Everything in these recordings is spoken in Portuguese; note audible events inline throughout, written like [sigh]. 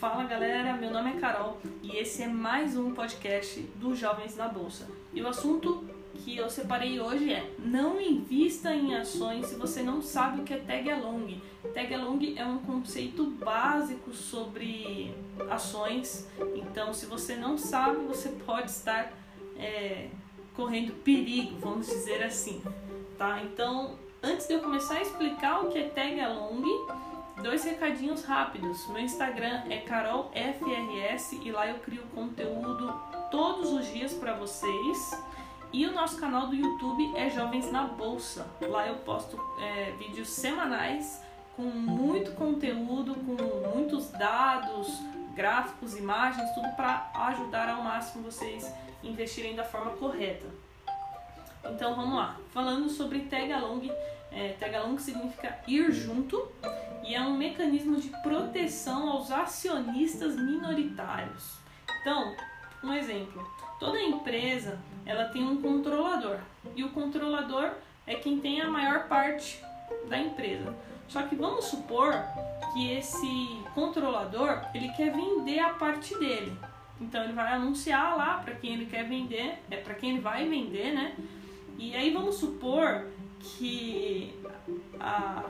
Fala galera, meu nome é Carol e esse é mais um podcast dos Jovens na Bolsa. E o assunto que eu separei hoje é: não invista em ações se você não sabe o que é tag along. Tag along é um conceito básico sobre ações, então se você não sabe, você pode estar é, correndo perigo, vamos dizer assim, tá? Então, antes de eu começar a explicar o que é tag along, Dois recadinhos rápidos. Meu Instagram é carolfrs e lá eu crio conteúdo todos os dias para vocês. E o nosso canal do YouTube é Jovens na Bolsa. Lá eu posto é, vídeos semanais com muito conteúdo, com muitos dados, gráficos, imagens, tudo para ajudar ao máximo vocês investirem da forma correta. Então vamos lá. Falando sobre tag along, é, tag along significa ir junto e é um mecanismo de proteção aos acionistas minoritários. Então, um exemplo: toda empresa ela tem um controlador e o controlador é quem tem a maior parte da empresa. Só que vamos supor que esse controlador ele quer vender a parte dele. Então ele vai anunciar lá para quem ele quer vender, é para quem ele vai vender, né? E aí vamos supor que a,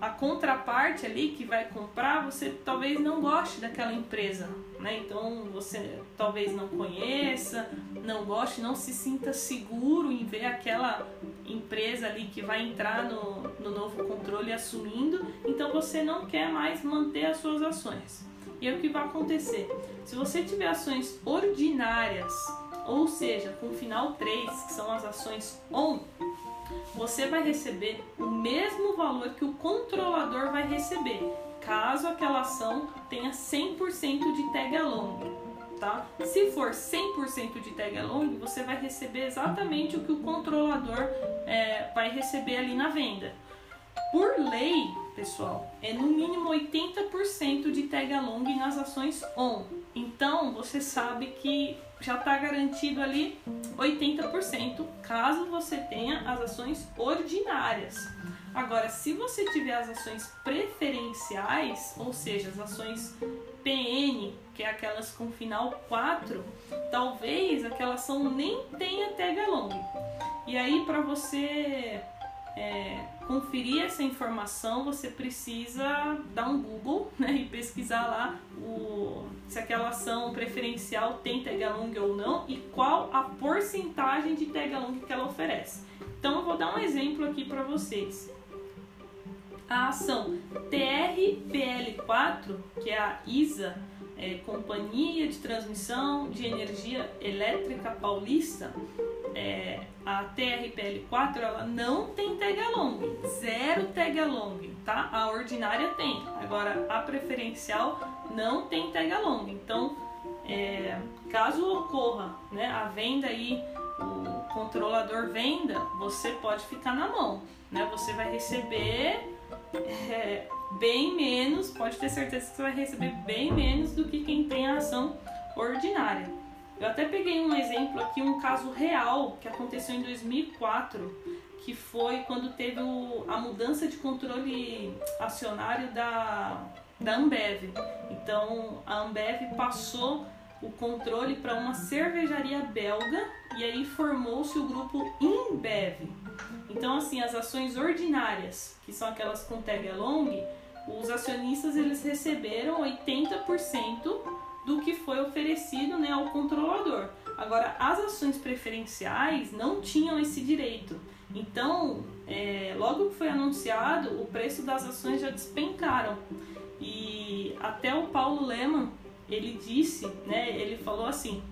a contraparte ali que vai comprar, você talvez não goste daquela empresa, né? Então você talvez não conheça, não goste, não se sinta seguro em ver aquela empresa ali que vai entrar no, no novo controle assumindo, então você não quer mais manter as suas ações. E é o que vai acontecer. Se você tiver ações ordinárias, ou seja, com final 3, que são as ações ON, você vai receber o mesmo valor que o controlador vai receber, caso aquela ação tenha 100% de tag along. Tá? Se for 100% de tag along, você vai receber exatamente o que o controlador é, vai receber ali na venda. Por lei, pessoal, é no mínimo 80% de tag along nas ações ON. Então, você sabe que já está garantido ali 80% caso você tenha as ações ordinárias. Agora, se você tiver as ações preferenciais, ou seja, as ações PN, que é aquelas com final 4, talvez aquela ação nem tenha tag along. E aí, para você é, conferir essa informação, você precisa dar um Google [laughs] né, e pesquisar lá o, se aquela ação preferencial tem tag along ou não e qual a porcentagem de tag along que ela oferece. Então eu vou dar um exemplo aqui para vocês. A ação TRPL4, que é a ISA, é, Companhia de Transmissão de Energia Elétrica Paulista, é, a TRPL4 ela não tem tag along, zero tag along, tá? A ordinária tem, agora a preferencial não tem tag along. Então, é, caso ocorra né, a venda aí, o controlador venda, você pode ficar na mão, né? Você vai receber é, bem menos, pode ter certeza que você vai receber bem menos do que quem tem a ação ordinária. Eu até peguei um exemplo aqui, um caso real que aconteceu em 2004, que foi quando teve o, a mudança de controle acionário da, da Ambev. Então a Ambev passou o controle para uma cervejaria belga e aí formou-se o grupo InBev. Então assim, as ações ordinárias, que são aquelas com tag along, os acionistas eles receberam 80% do que foi oferecido né, ao controlador. Agora, as ações preferenciais não tinham esse direito. Então, é, logo que foi anunciado, o preço das ações já despencaram. E até o Paulo Leman, ele disse, né, ele falou assim,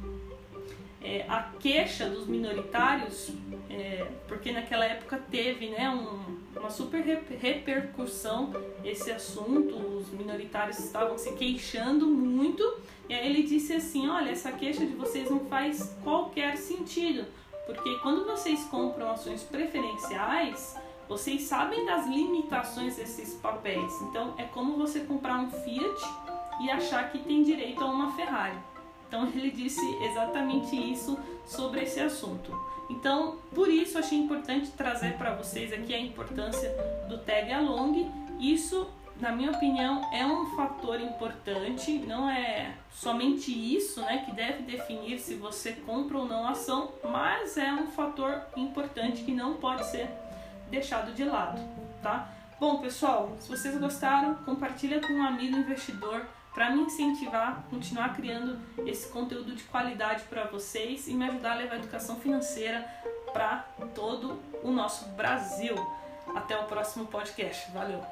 é, a queixa dos minoritários, é, porque naquela época teve né, um, uma super repercussão esse assunto, os minoritários estavam se queixando muito, e aí ele disse assim: olha, essa queixa de vocês não faz qualquer sentido, porque quando vocês compram ações preferenciais, vocês sabem das limitações desses papéis. Então é como você comprar um Fiat e achar que tem direito a uma Ferrari. Então ele disse exatamente isso sobre esse assunto. Então, por isso achei importante trazer para vocês aqui a importância do tag along. Isso na minha opinião, é um fator importante, não é somente isso né, que deve definir se você compra ou não a ação, mas é um fator importante que não pode ser deixado de lado, tá? Bom, pessoal, se vocês gostaram, compartilha com um amigo investidor para me incentivar a continuar criando esse conteúdo de qualidade para vocês e me ajudar a levar a educação financeira para todo o nosso Brasil. Até o próximo podcast. Valeu!